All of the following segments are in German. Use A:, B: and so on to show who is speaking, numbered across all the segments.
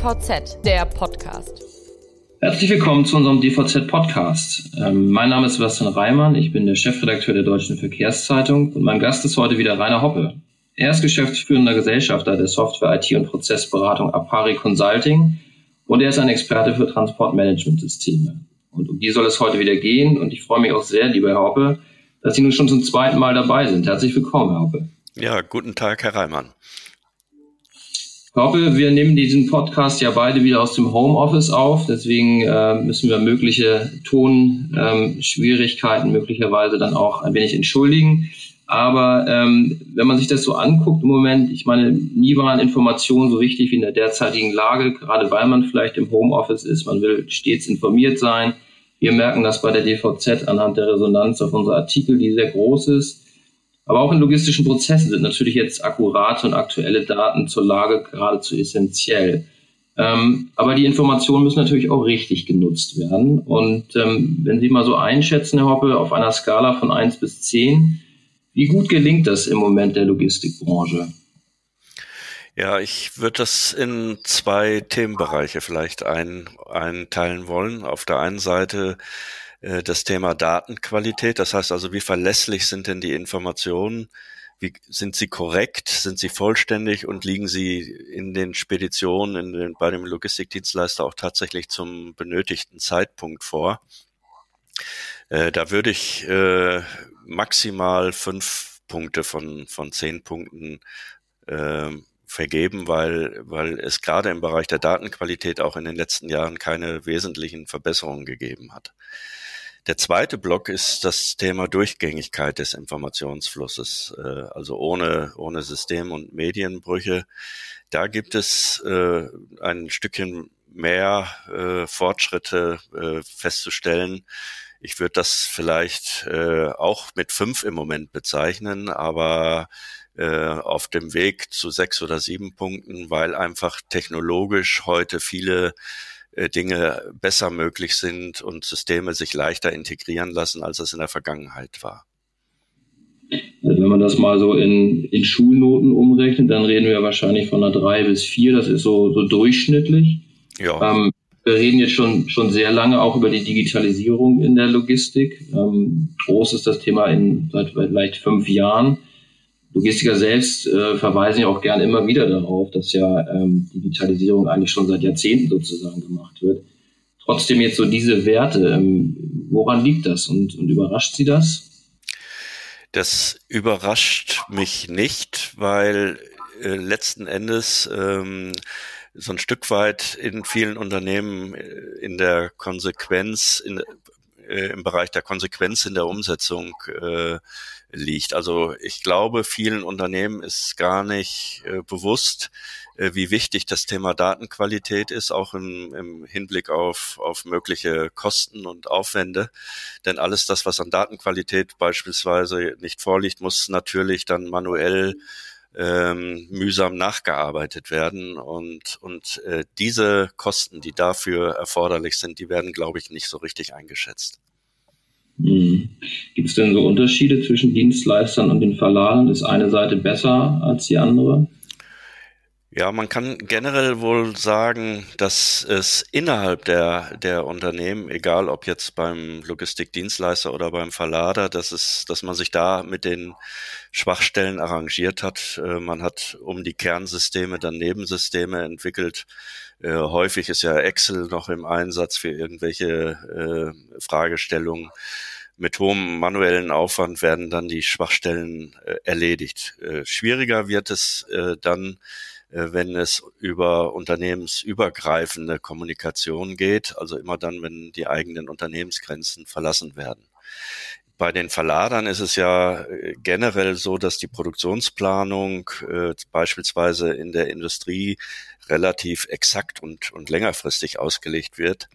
A: DVZ, der Podcast.
B: Herzlich willkommen zu unserem DVZ Podcast. Ähm, mein Name ist Sebastian Reimann, ich bin der Chefredakteur der Deutschen Verkehrszeitung und mein Gast ist heute wieder Rainer Hoppe. Er ist geschäftsführender Gesellschafter der Software IT und Prozessberatung Apari Consulting und er ist ein Experte für Transportmanagementsysteme. Und um die soll es heute wieder gehen und ich freue mich auch sehr, lieber Herr Hoppe, dass Sie nun schon zum zweiten Mal dabei sind. Herzlich willkommen, Herr Hoppe.
C: Ja, guten Tag, Herr Reimann.
B: Ich hoffe, wir nehmen diesen Podcast ja beide wieder aus dem Homeoffice auf. Deswegen äh, müssen wir mögliche Tonschwierigkeiten ähm, möglicherweise dann auch ein wenig entschuldigen. Aber ähm, wenn man sich das so anguckt im Moment, ich meine, nie waren Informationen so wichtig wie in der derzeitigen Lage, gerade weil man vielleicht im Homeoffice ist. Man will stets informiert sein. Wir merken das bei der DVZ anhand der Resonanz auf unsere Artikel, die sehr groß ist. Aber auch in logistischen Prozessen sind natürlich jetzt akkurate und aktuelle Daten zur Lage geradezu essentiell. Ähm, aber die Informationen müssen natürlich auch richtig genutzt werden. Und ähm, wenn Sie mal so einschätzen, Herr Hoppe, auf einer Skala von eins bis zehn, wie gut gelingt das im Moment der Logistikbranche?
C: Ja, ich würde das in zwei Themenbereiche vielleicht ein, einteilen wollen. Auf der einen Seite äh, das Thema Datenqualität. Das heißt also, wie verlässlich sind denn die Informationen? Wie, sind sie korrekt? Sind sie vollständig und liegen sie in den Speditionen, in den, bei dem Logistikdienstleister auch tatsächlich zum benötigten Zeitpunkt vor? Äh, da würde ich äh, maximal fünf Punkte von, von zehn Punkten äh, vergeben, weil, weil es gerade im Bereich der Datenqualität auch in den letzten Jahren keine wesentlichen Verbesserungen gegeben hat. Der zweite Block ist das Thema Durchgängigkeit des Informationsflusses, äh, also ohne, ohne System- und Medienbrüche. Da gibt es äh, ein Stückchen mehr äh, Fortschritte äh, festzustellen. Ich würde das vielleicht äh, auch mit fünf im Moment bezeichnen, aber äh, auf dem Weg zu sechs oder sieben Punkten, weil einfach technologisch heute viele Dinge besser möglich sind und Systeme sich leichter integrieren lassen, als es in der Vergangenheit war.
B: Also wenn man das mal so in, in Schulnoten umrechnet, dann reden wir wahrscheinlich von einer drei bis vier. Das ist so, so durchschnittlich. Ja. Ähm, wir reden jetzt schon, schon sehr lange auch über die Digitalisierung in der Logistik. Ähm, groß ist das Thema in seit vielleicht fünf Jahren. Logistiker selbst äh, verweisen ja auch gern immer wieder darauf, dass ja ähm, Digitalisierung eigentlich schon seit Jahrzehnten sozusagen gemacht wird. Trotzdem jetzt so diese Werte, ähm, woran liegt das und, und überrascht Sie das?
C: Das überrascht mich nicht, weil äh, letzten Endes ähm, so ein Stück weit in vielen Unternehmen äh, in der Konsequenz, in, äh, im Bereich der Konsequenz in der Umsetzung äh, liegt. Also ich glaube, vielen Unternehmen ist gar nicht äh, bewusst, äh, wie wichtig das Thema Datenqualität ist, auch im, im Hinblick auf, auf mögliche Kosten und Aufwände. Denn alles das, was an Datenqualität beispielsweise nicht vorliegt, muss natürlich dann manuell ähm, mühsam nachgearbeitet werden. Und, und äh, diese Kosten, die dafür erforderlich sind, die werden, glaube ich, nicht so richtig eingeschätzt.
B: Mhm. Gibt es denn so Unterschiede zwischen Dienstleistern und den Verladen? Ist eine Seite besser als die andere?
C: Ja, man kann generell wohl sagen, dass es innerhalb der, der Unternehmen, egal ob jetzt beim Logistikdienstleister oder beim Verlader, dass es, dass man sich da mit den Schwachstellen arrangiert hat. Äh, man hat um die Kernsysteme dann Nebensysteme entwickelt. Äh, häufig ist ja Excel noch im Einsatz für irgendwelche äh, Fragestellungen mit hohem manuellen Aufwand werden dann die Schwachstellen erledigt. Schwieriger wird es dann, wenn es über unternehmensübergreifende Kommunikation geht, also immer dann, wenn die eigenen Unternehmensgrenzen verlassen werden. Bei den Verladern ist es ja äh, generell so, dass die Produktionsplanung äh, beispielsweise in der Industrie relativ exakt und, und längerfristig ausgelegt wird.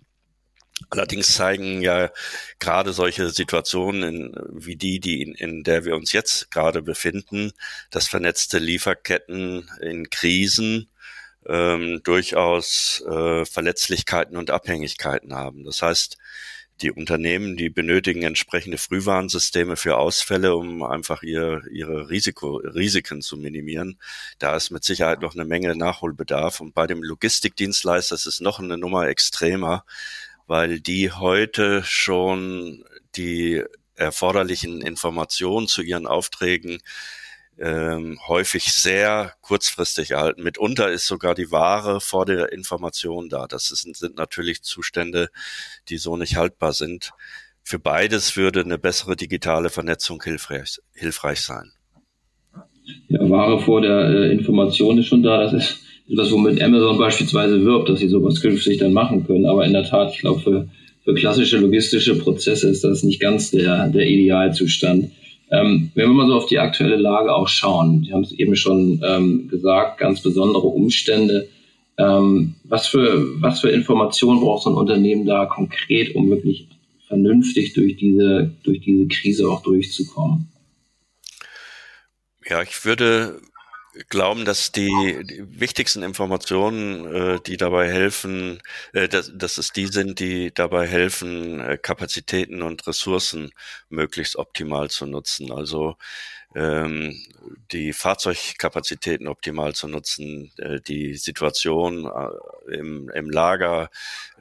C: Allerdings zeigen ja gerade solche Situationen in, wie die, die in, in der wir uns jetzt gerade befinden, dass vernetzte Lieferketten in Krisen ähm, durchaus äh, Verletzlichkeiten und Abhängigkeiten haben. Das heißt, die Unternehmen, die benötigen entsprechende Frühwarnsysteme für Ausfälle, um einfach ihr, ihre Risiko, Risiken zu minimieren. Da ist mit Sicherheit noch eine Menge Nachholbedarf. Und bei dem Logistikdienstleister ist es noch eine Nummer extremer, weil die heute schon die erforderlichen Informationen zu ihren Aufträgen ähm, häufig sehr kurzfristig erhalten. Mitunter ist sogar die Ware vor der Information da. Das ist, sind natürlich Zustände, die so nicht haltbar sind. Für beides würde eine bessere digitale Vernetzung hilfreich, hilfreich sein.
B: Ja, Ware vor der äh, Information ist schon da. Das ist etwas, womit Amazon beispielsweise wirbt, dass sie sowas künftig dann machen können. Aber in der Tat, ich glaube, für, für klassische logistische Prozesse ist das nicht ganz der, der Idealzustand. Ähm, wenn wir mal so auf die aktuelle Lage auch schauen, Sie haben es eben schon ähm, gesagt, ganz besondere Umstände. Ähm, was, für, was für Informationen braucht so ein Unternehmen da konkret, um wirklich vernünftig durch diese, durch diese Krise auch durchzukommen?
C: Ja, ich würde glauben, dass die, die wichtigsten Informationen, äh, die dabei helfen, äh, dass, dass es die sind, die dabei helfen, äh, Kapazitäten und Ressourcen möglichst optimal zu nutzen. Also ähm, die Fahrzeugkapazitäten optimal zu nutzen, äh, die Situation äh, im, im Lager,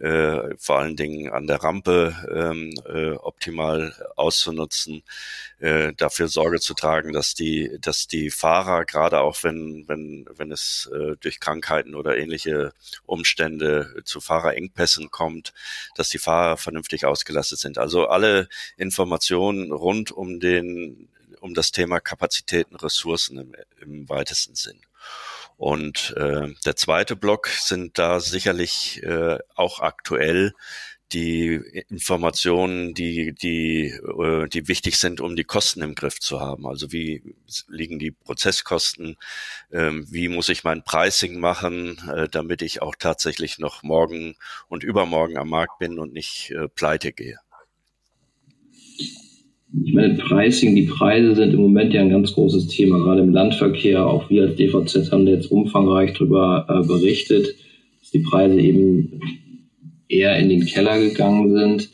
C: äh, vor allen Dingen an der Rampe ähm, äh, optimal auszunutzen, äh, dafür Sorge zu tragen, dass die, dass die Fahrer, gerade auch wenn, wenn, wenn es äh, durch Krankheiten oder ähnliche Umstände zu Fahrerengpässen kommt, dass die Fahrer vernünftig ausgelastet sind. Also alle Informationen rund um den um das Thema Kapazitäten, Ressourcen im, im weitesten Sinn. Und äh, der zweite Block sind da sicherlich äh, auch aktuell die Informationen, die, die, äh, die wichtig sind, um die Kosten im Griff zu haben. Also wie liegen die Prozesskosten? Ähm, wie muss ich mein Pricing machen, äh, damit ich auch tatsächlich noch morgen und übermorgen am Markt bin und nicht äh, pleite gehe?
B: Ich meine, Pricing, die Preise sind im Moment ja ein ganz großes Thema, gerade im Landverkehr. Auch wir als DVZ haben jetzt umfangreich darüber äh, berichtet, dass die Preise eben eher in den Keller gegangen sind.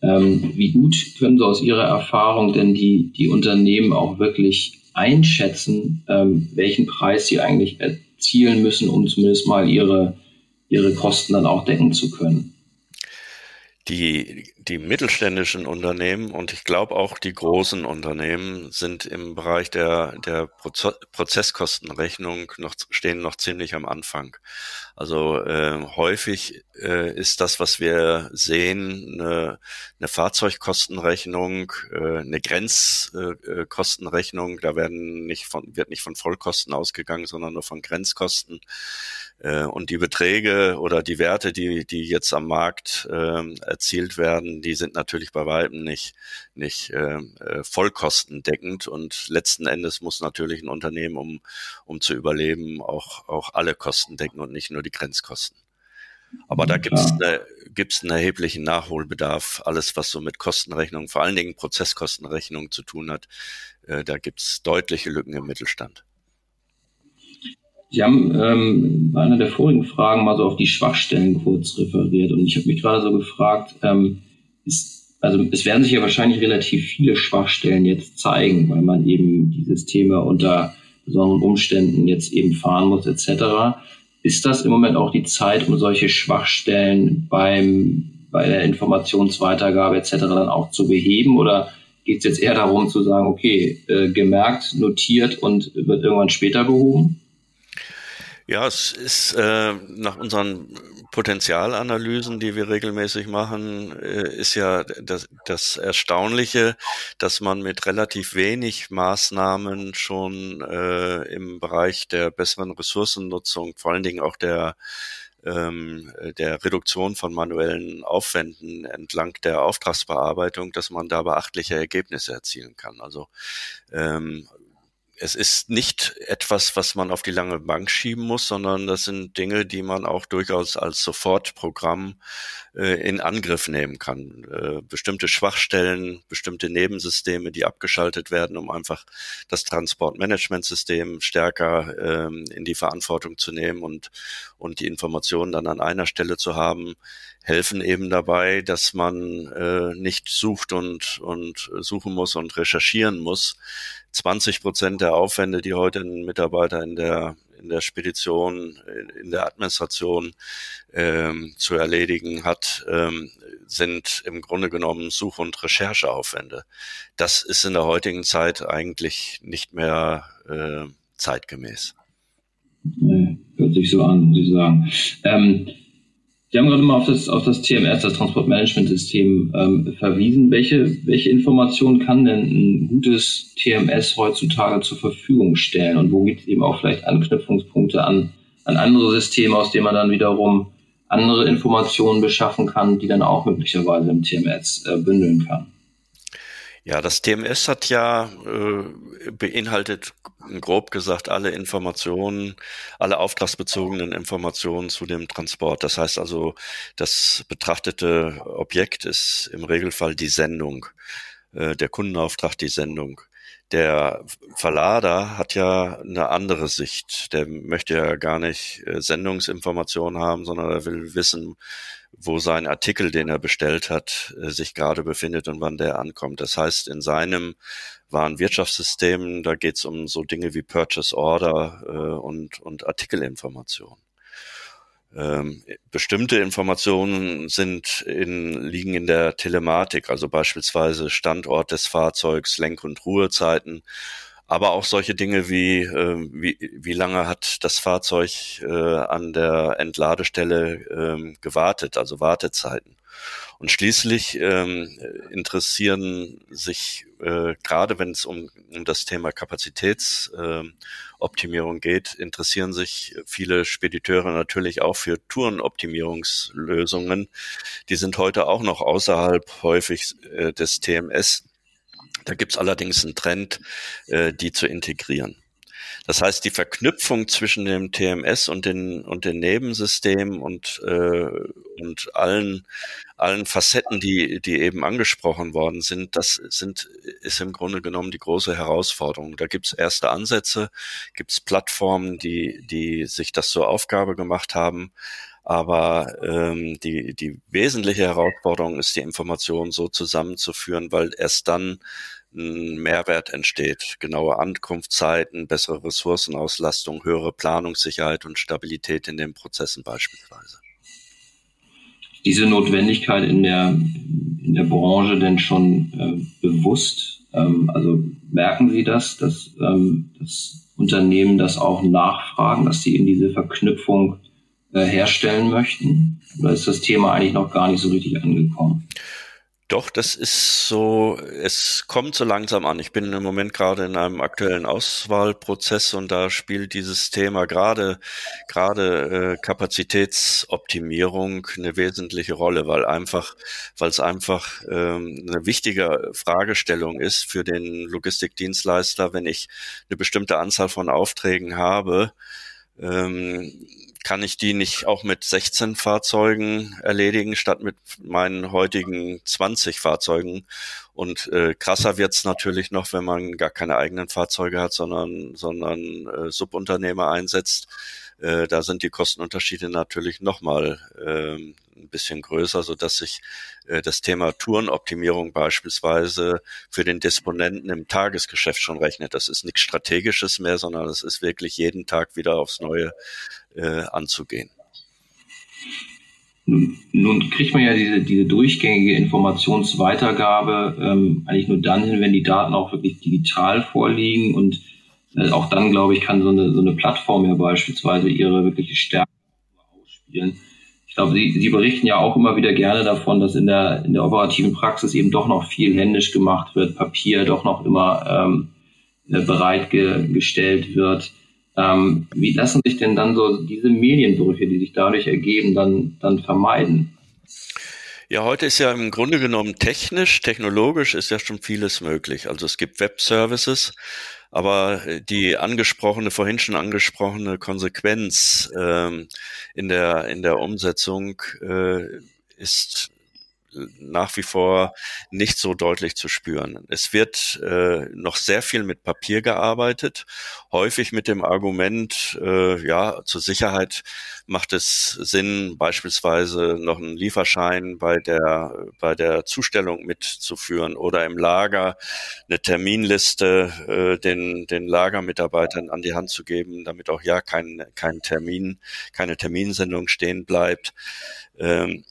B: Ähm, wie gut können Sie aus Ihrer Erfahrung denn die, die Unternehmen auch wirklich einschätzen, ähm, welchen Preis sie eigentlich erzielen müssen, um zumindest mal ihre, ihre Kosten dann auch decken zu können?
C: Die, die mittelständischen Unternehmen und ich glaube auch die großen Unternehmen sind im Bereich der, der Prozesskostenrechnung noch, stehen noch ziemlich am Anfang. Also äh, häufig äh, ist das, was wir sehen, eine, eine Fahrzeugkostenrechnung, äh, eine Grenzkostenrechnung. da werden nicht von, wird nicht von Vollkosten ausgegangen, sondern nur von Grenzkosten. Äh, und die Beträge oder die Werte, die, die jetzt am Markt äh, erzielt werden, die sind natürlich bei weitem nicht, nicht äh, äh, vollkostendeckend. Und letzten Endes muss natürlich ein Unternehmen, um, um zu überleben, auch, auch alle Kosten decken und nicht nur die Grenzkosten. Aber da gibt es eine, gibt's einen erheblichen Nachholbedarf. Alles, was so mit Kostenrechnung, vor allen Dingen Prozesskostenrechnung zu tun hat, äh, da gibt es deutliche Lücken im Mittelstand.
B: Sie haben ähm, bei einer der vorigen Fragen mal so auf die Schwachstellen kurz referiert und ich habe mich gerade so gefragt, ähm, ist, also es werden sich ja wahrscheinlich relativ viele Schwachstellen jetzt zeigen, weil man eben die Systeme unter besonderen Umständen jetzt eben fahren muss etc. Ist das im Moment auch die Zeit, um solche Schwachstellen beim bei der Informationsweitergabe etc. dann auch zu beheben oder geht es jetzt eher darum zu sagen, okay, äh, gemerkt, notiert und wird irgendwann später behoben?
C: Ja, es ist äh, nach unseren Potenzialanalysen, die wir regelmäßig machen, äh, ist ja das, das Erstaunliche, dass man mit relativ wenig Maßnahmen schon äh, im Bereich der besseren Ressourcennutzung, vor allen Dingen auch der ähm, der Reduktion von manuellen Aufwänden entlang der Auftragsbearbeitung, dass man da beachtliche Ergebnisse erzielen kann. Also ähm, es ist nicht etwas, was man auf die lange Bank schieben muss, sondern das sind Dinge, die man auch durchaus als Sofortprogramm äh, in Angriff nehmen kann. Äh, bestimmte Schwachstellen, bestimmte Nebensysteme, die abgeschaltet werden, um einfach das Transportmanagementsystem stärker ähm, in die Verantwortung zu nehmen und, und die Informationen dann an einer Stelle zu haben, helfen eben dabei, dass man äh, nicht sucht und, und suchen muss und recherchieren muss. 20 Prozent der Aufwände, die heute ein Mitarbeiter in der in der Spedition, in der Administration ähm, zu erledigen hat, ähm, sind im Grunde genommen Such- und Rechercheaufwände. Das ist in der heutigen Zeit eigentlich nicht mehr äh, zeitgemäß.
B: Nee, hört sich so an, muss ich sagen. Ähm, Sie haben gerade mal auf das, auf das TMS, das Transportmanagementsystem, ähm, verwiesen. Welche, welche Informationen kann denn ein gutes TMS heutzutage zur Verfügung stellen? Und wo gibt es eben auch vielleicht Anknüpfungspunkte an, an andere Systeme, aus denen man dann wiederum andere Informationen beschaffen kann, die dann auch möglicherweise im TMS äh, bündeln kann?
C: Ja, das TMS hat ja äh, beinhaltet grob gesagt alle Informationen, alle auftragsbezogenen Informationen zu dem Transport. Das heißt also, das betrachtete Objekt ist im Regelfall die Sendung, äh, der Kundenauftrag die Sendung. Der Verlader hat ja eine andere Sicht. Der möchte ja gar nicht äh, Sendungsinformationen haben, sondern er will wissen, wo sein Artikel, den er bestellt hat, äh, sich gerade befindet und wann der ankommt. Das heißt, in seinem Warenwirtschaftssystem, da geht es um so Dinge wie Purchase Order äh, und, und Artikelinformation. Ähm, bestimmte Informationen sind in, liegen in der Telematik, also beispielsweise Standort des Fahrzeugs, Lenk- und Ruhezeiten aber auch solche Dinge wie, äh, wie, wie lange hat das Fahrzeug äh, an der Entladestelle äh, gewartet, also Wartezeiten. Und schließlich ähm, interessieren sich, äh, gerade wenn es um, um das Thema Kapazitätsoptimierung äh, geht, interessieren sich viele Spediteure natürlich auch für Tourenoptimierungslösungen. Die sind heute auch noch außerhalb häufig äh, des TMS da gibt es allerdings einen Trend, äh, die zu integrieren. Das heißt, die Verknüpfung zwischen dem TMS und den und den Nebensystemen und äh, und allen allen Facetten, die die eben angesprochen worden sind, das sind ist im Grunde genommen die große Herausforderung. Da gibt es erste Ansätze, gibt es Plattformen, die die sich das zur Aufgabe gemacht haben, aber ähm, die, die wesentliche Herausforderung ist, die Informationen so zusammenzuführen, weil erst dann ein Mehrwert entsteht. Genaue Ankunftszeiten, bessere Ressourcenauslastung, höhere Planungssicherheit und Stabilität in den Prozessen beispielsweise.
B: Diese Notwendigkeit in der, in der Branche denn schon äh, bewusst? Ähm, also merken Sie das, dass ähm, das Unternehmen das auch nachfragen, dass sie eben diese Verknüpfung äh, herstellen möchten? Oder ist das Thema eigentlich noch gar nicht so richtig angekommen?
C: Doch, das ist so, es kommt so langsam an. Ich bin im Moment gerade in einem aktuellen Auswahlprozess und da spielt dieses Thema gerade, gerade äh, Kapazitätsoptimierung eine wesentliche Rolle, weil einfach, weil es einfach ähm, eine wichtige Fragestellung ist für den Logistikdienstleister, wenn ich eine bestimmte Anzahl von Aufträgen habe, ähm, kann ich die nicht auch mit 16 Fahrzeugen erledigen, statt mit meinen heutigen 20 Fahrzeugen. Und äh, krasser wird's natürlich noch, wenn man gar keine eigenen Fahrzeuge hat, sondern, sondern äh, Subunternehmer einsetzt. Äh, da sind die Kostenunterschiede natürlich nochmal äh, ein bisschen größer, so dass sich äh, das Thema Tourenoptimierung beispielsweise für den Disponenten im Tagesgeschäft schon rechnet. Das ist nichts Strategisches mehr, sondern das ist wirklich jeden Tag wieder aufs Neue äh, anzugehen.
B: Nun, nun, kriegt man ja diese, diese durchgängige Informationsweitergabe ähm, eigentlich nur dann hin, wenn die Daten auch wirklich digital vorliegen und äh, auch dann, glaube ich, kann so eine, so eine Plattform ja beispielsweise ihre wirkliche Stärke ausspielen. Ich glaube, Sie, Sie berichten ja auch immer wieder gerne davon, dass in der, in der operativen Praxis eben doch noch viel händisch gemacht wird, Papier doch noch immer ähm, äh, bereitgestellt wird. Ähm, wie lassen sich denn dann so diese Medienbrüche, die sich dadurch ergeben, dann, dann vermeiden?
C: Ja, heute ist ja im Grunde genommen technisch, technologisch ist ja schon vieles möglich. Also es gibt Web-Services, Aber die angesprochene, vorhin schon angesprochene Konsequenz ähm, in der in der Umsetzung äh, ist nach wie vor nicht so deutlich zu spüren. Es wird äh, noch sehr viel mit Papier gearbeitet, häufig mit dem Argument, äh, ja, zur Sicherheit macht es Sinn, beispielsweise noch einen Lieferschein bei der, bei der Zustellung mitzuführen oder im Lager eine Terminliste äh, den, den Lagermitarbeitern an die Hand zu geben, damit auch ja kein, kein Termin, keine Terminsendung stehen bleibt. Ähm,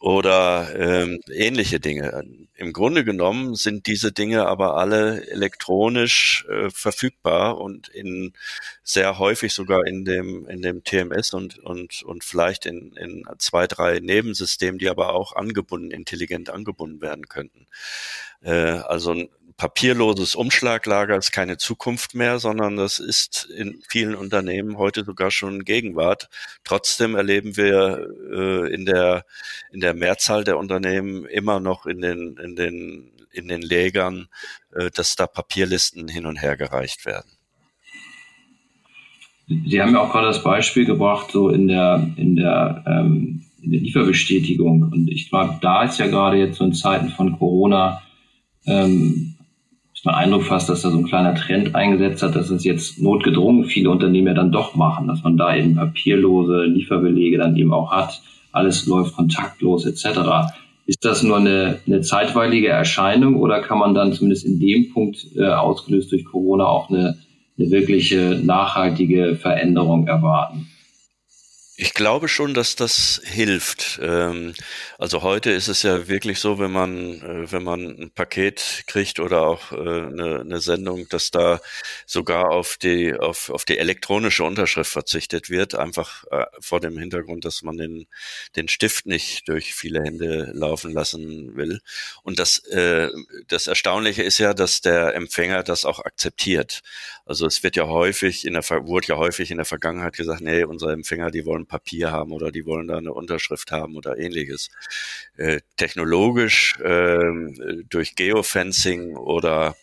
C: oder ähm, ähnliche Dinge. Im Grunde genommen sind diese Dinge aber alle elektronisch äh, verfügbar und in sehr häufig sogar in dem in dem TMS und und und vielleicht in, in zwei drei Nebensystemen, die aber auch angebunden intelligent angebunden werden könnten. Äh, also papierloses Umschlaglager ist keine Zukunft mehr, sondern das ist in vielen Unternehmen heute sogar schon Gegenwart. Trotzdem erleben wir äh, in der in der Mehrzahl der Unternehmen immer noch in den in den in den Lägern, äh, dass da Papierlisten hin und her gereicht werden.
B: Sie haben ja auch gerade das Beispiel gebracht, so in der in der ähm, in der Lieferbestätigung. Und ich glaube, da ist ja gerade jetzt so in Zeiten von Corona ähm, ich den Eindruck fast, dass da so ein kleiner Trend eingesetzt hat, dass es jetzt notgedrungen viele Unternehmen ja dann doch machen, dass man da eben papierlose Lieferbelege dann eben auch hat. Alles läuft kontaktlos etc. Ist das nur eine, eine zeitweilige Erscheinung oder kann man dann zumindest in dem Punkt äh, ausgelöst durch Corona auch eine, eine wirkliche nachhaltige Veränderung erwarten?
C: Ich glaube schon, dass das hilft. Ähm, also heute ist es ja wirklich so, wenn man, äh, wenn man ein Paket kriegt oder auch äh, eine, eine Sendung, dass da sogar auf die, auf, auf die elektronische Unterschrift verzichtet wird, einfach äh, vor dem Hintergrund, dass man den, den Stift nicht durch viele Hände laufen lassen will. Und das, das Erstaunliche ist ja, dass der Empfänger das auch akzeptiert. Also es wird ja häufig in der, wurde ja häufig in der Vergangenheit gesagt, nee, unsere Empfänger, die wollen Papier haben oder die wollen da eine Unterschrift haben oder ähnliches. Äh, technologisch äh, durch Geofencing oder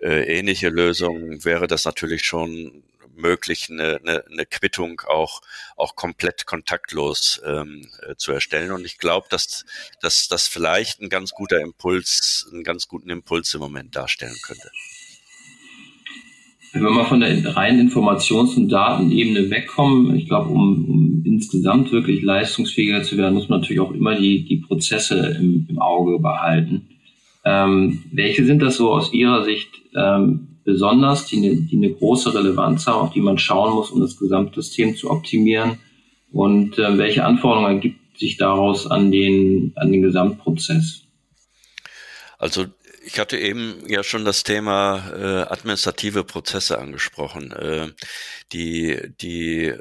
C: äh, ähnliche Lösungen wäre das natürlich schon möglich, eine, eine, eine Quittung auch, auch komplett kontaktlos ähm, äh, zu erstellen. Und ich glaube, dass, dass das vielleicht ein ganz guter Impuls, einen ganz guten Impuls im Moment darstellen könnte.
B: Wenn wir mal von der reinen Informations- und Datenebene wegkommen, ich glaube, um, um insgesamt wirklich leistungsfähiger zu werden, muss man natürlich auch immer die, die Prozesse im, im Auge behalten. Ähm, welche sind das so aus Ihrer Sicht ähm, besonders, die eine, die eine große Relevanz haben, auf die man schauen muss, um das Gesamtsystem zu optimieren? Und äh, welche Anforderungen ergibt sich daraus an den, an den Gesamtprozess?
C: Also ich hatte eben ja schon das Thema äh, administrative Prozesse angesprochen. Äh, die, die,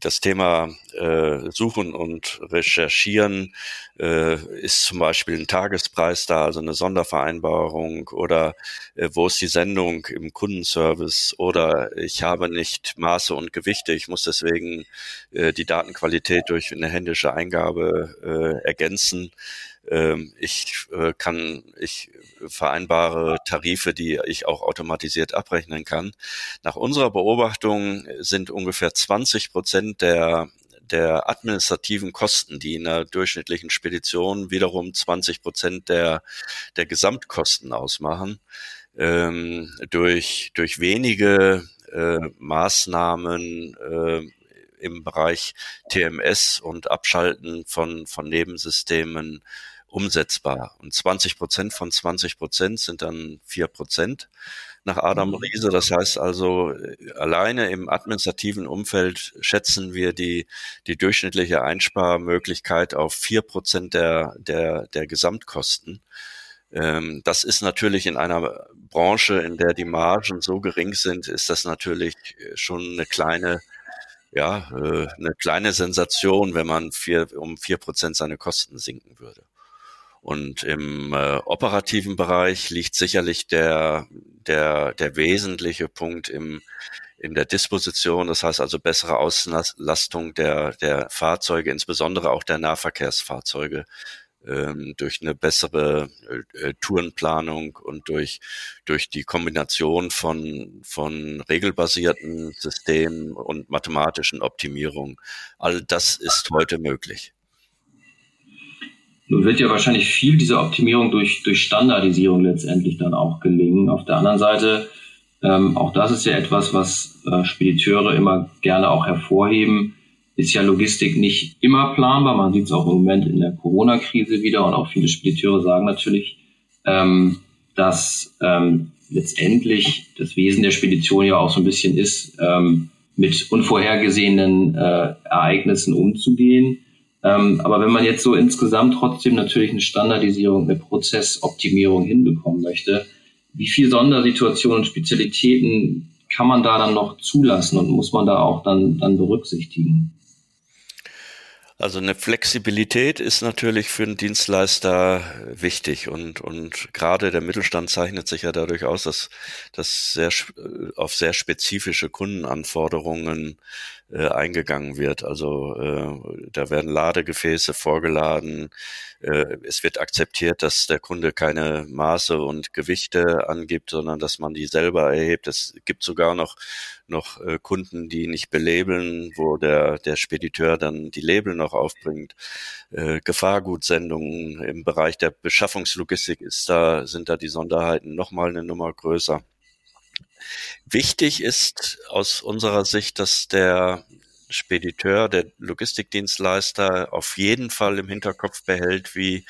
C: das Thema äh, Suchen und Recherchieren äh, ist zum Beispiel ein Tagespreis da, also eine Sondervereinbarung oder äh, wo ist die Sendung im Kundenservice oder ich habe nicht Maße und Gewichte, ich muss deswegen äh, die Datenqualität durch eine händische Eingabe äh, ergänzen. Ähm, ich äh, kann, ich vereinbare Tarife, die ich auch automatisiert abrechnen kann. Nach unserer Beobachtung sind ungefähr 20 Prozent der der administrativen Kosten, die in einer durchschnittlichen Spedition wiederum 20 Prozent der, der Gesamtkosten ausmachen, ähm, durch, durch wenige äh, Maßnahmen äh, im Bereich TMS und Abschalten von, von Nebensystemen umsetzbar. Und 20 Prozent von 20 Prozent sind dann vier Prozent nach Adam mhm. Riese. Das heißt also, äh, alleine im administrativen Umfeld schätzen wir die, die durchschnittliche Einsparmöglichkeit auf vier Prozent der, der, der Gesamtkosten. Ähm, das ist natürlich in einer Branche, in der die Margen so gering sind, ist das natürlich schon eine kleine ja, äh, eine kleine Sensation, wenn man vier, um vier Prozent seine Kosten sinken würde. Und im äh, operativen Bereich liegt sicherlich der, der, der wesentliche Punkt im, in der Disposition, das heißt also bessere Auslastung der, der Fahrzeuge, insbesondere auch der Nahverkehrsfahrzeuge ähm, durch eine bessere äh, Tourenplanung und durch, durch die Kombination von, von regelbasierten Systemen und mathematischen Optimierungen. All das ist heute möglich.
B: Nun wird ja wahrscheinlich viel dieser Optimierung durch, durch Standardisierung letztendlich dann auch gelingen. Auf der anderen Seite, ähm, auch das ist ja etwas, was äh, Spediteure immer gerne auch hervorheben, ist ja Logistik nicht immer planbar. Man sieht es auch im Moment in der Corona-Krise wieder und auch viele Spediteure sagen natürlich, ähm, dass ähm, letztendlich das Wesen der Spedition ja auch so ein bisschen ist, ähm, mit unvorhergesehenen äh, Ereignissen umzugehen. Ähm, aber wenn man jetzt so insgesamt trotzdem natürlich eine Standardisierung, eine Prozessoptimierung hinbekommen möchte, wie viel Sondersituationen und Spezialitäten kann man da dann noch zulassen und muss man da auch dann, dann berücksichtigen?
C: Also eine Flexibilität ist natürlich für einen Dienstleister wichtig und, und gerade der Mittelstand zeichnet sich ja dadurch aus, dass, dass sehr, auf sehr spezifische Kundenanforderungen äh, eingegangen wird. Also äh, da werden Ladegefäße vorgeladen. Äh, es wird akzeptiert, dass der Kunde keine Maße und Gewichte angibt, sondern dass man die selber erhebt. Es gibt sogar noch noch äh, Kunden, die nicht belabeln, wo der der Spediteur dann die Label noch aufbringt. Äh, Gefahrgutsendungen im Bereich der Beschaffungslogistik ist da sind da die Sonderheiten noch mal eine Nummer größer. Wichtig ist aus unserer Sicht, dass der Spediteur, der Logistikdienstleister auf jeden Fall im Hinterkopf behält, wie,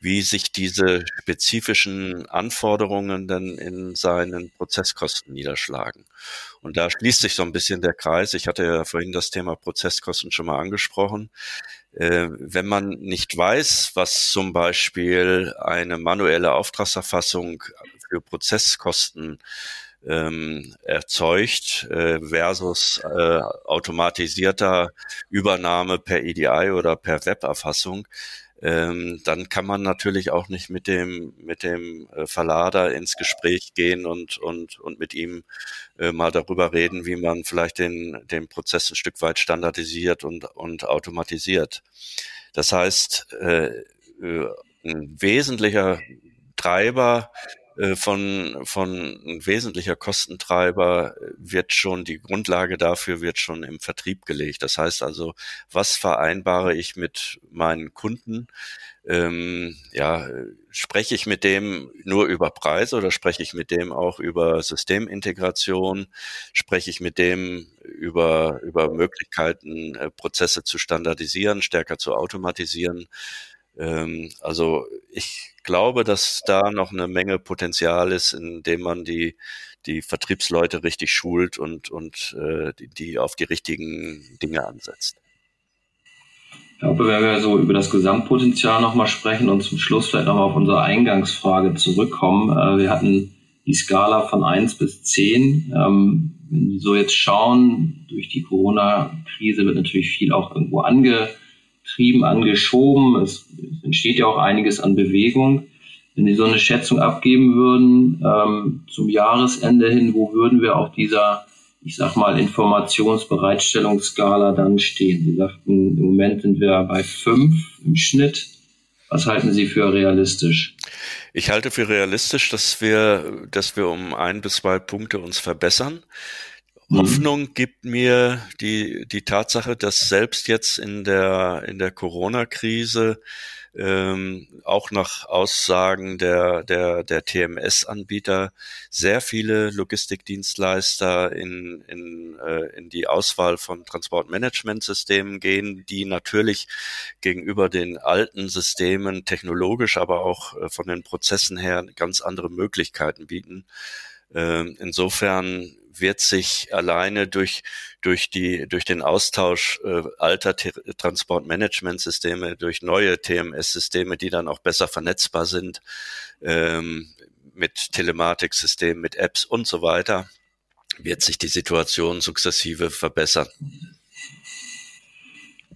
C: wie sich diese spezifischen Anforderungen dann in seinen Prozesskosten niederschlagen. Und da schließt sich so ein bisschen der Kreis. Ich hatte ja vorhin das Thema Prozesskosten schon mal angesprochen. Äh, wenn man nicht weiß, was zum Beispiel eine manuelle Auftragserfassung für Prozesskosten ähm, erzeugt äh, versus äh, automatisierter Übernahme per EDI oder per Weberfassung, ähm, dann kann man natürlich auch nicht mit dem mit dem äh, Verlader ins Gespräch gehen und und und mit ihm äh, mal darüber reden, wie man vielleicht den den Prozess ein Stück weit standardisiert und und automatisiert. Das heißt, äh, äh ein wesentlicher Treiber von, von ein wesentlicher Kostentreiber wird schon, die Grundlage dafür wird schon im Vertrieb gelegt. Das heißt also, was vereinbare ich mit meinen Kunden? Ähm, ja, spreche ich mit dem nur über Preise oder spreche ich mit dem auch über Systemintegration? Spreche ich mit dem über, über Möglichkeiten, äh, Prozesse zu standardisieren, stärker zu automatisieren? Ähm, also ich glaube, dass da noch eine Menge Potenzial ist, indem man die, die Vertriebsleute richtig schult und, und äh, die, die auf die richtigen Dinge ansetzt.
B: Ich glaube, wenn wir so über das Gesamtpotenzial nochmal sprechen und zum Schluss vielleicht nochmal auf unsere Eingangsfrage zurückkommen. Äh, wir hatten die Skala von eins bis zehn. Ähm, wenn Sie so jetzt schauen, durch die Corona-Krise wird natürlich viel auch irgendwo ange angetrieben, angeschoben. Es, es entsteht ja auch einiges an Bewegung. Wenn Sie so eine Schätzung abgeben würden ähm, zum Jahresende hin, wo würden wir auf dieser, ich sag mal, Informationsbereitstellungsskala dann stehen? Sie sagten, im Moment sind wir bei fünf im Schnitt. Was halten Sie für realistisch?
C: Ich halte für realistisch, dass wir, dass wir um ein bis zwei Punkte uns verbessern. Mhm. Hoffnung gibt mir die, die Tatsache, dass selbst jetzt in der, in der Corona-Krise ähm, auch nach Aussagen der, der, der TMS-Anbieter sehr viele Logistikdienstleister in, in, äh, in die Auswahl von Transportmanagementsystemen gehen, die natürlich gegenüber den alten Systemen technologisch, aber auch äh, von den Prozessen her ganz andere Möglichkeiten bieten. Ähm, insofern wird sich alleine durch, durch, die, durch den Austausch äh, alter Transportmanagementsysteme, durch neue TMS-Systeme, die dann auch besser vernetzbar sind, ähm, mit Telematiksystemen, mit Apps und so weiter, wird sich die Situation sukzessive verbessern.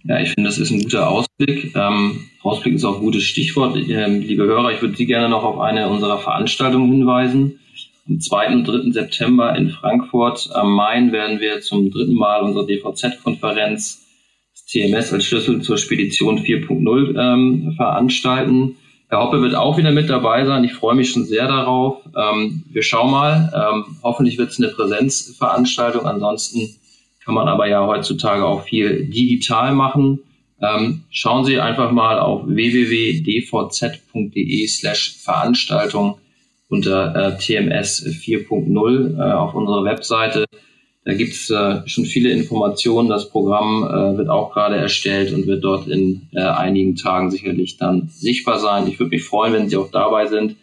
B: Ja, ich finde, das ist ein guter Ausblick. Ähm, Ausblick ist auch ein gutes Stichwort. Ähm, liebe Hörer, ich würde Sie gerne noch auf eine unserer Veranstaltungen hinweisen. Am 2. und 3. September in Frankfurt am Main werden wir zum dritten Mal unsere DVZ-Konferenz, TMS als Schlüssel zur Spedition 4.0 ähm, veranstalten. Herr Hoppe wird auch wieder mit dabei sein. Ich freue mich schon sehr darauf. Ähm, wir schauen mal. Ähm, hoffentlich wird es eine Präsenzveranstaltung. Ansonsten kann man aber ja heutzutage auch viel digital machen. Ähm, schauen Sie einfach mal auf www.dvz.de slash Veranstaltung unter äh, TMS 4.0 äh, auf unserer Webseite. Da gibt es äh, schon viele Informationen. Das Programm äh, wird auch gerade erstellt und wird dort in äh, einigen Tagen sicherlich dann sichtbar sein. Ich würde mich freuen, wenn Sie auch dabei sind.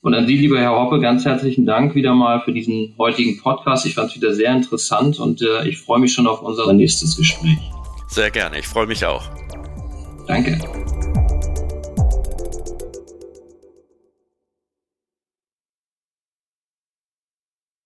B: Und an Sie, lieber Herr Hoppe, ganz herzlichen Dank wieder mal für diesen heutigen Podcast. Ich fand es wieder sehr interessant und äh, ich freue mich schon auf unser nächstes Gespräch.
C: Sehr gerne, ich freue mich auch.
B: Danke.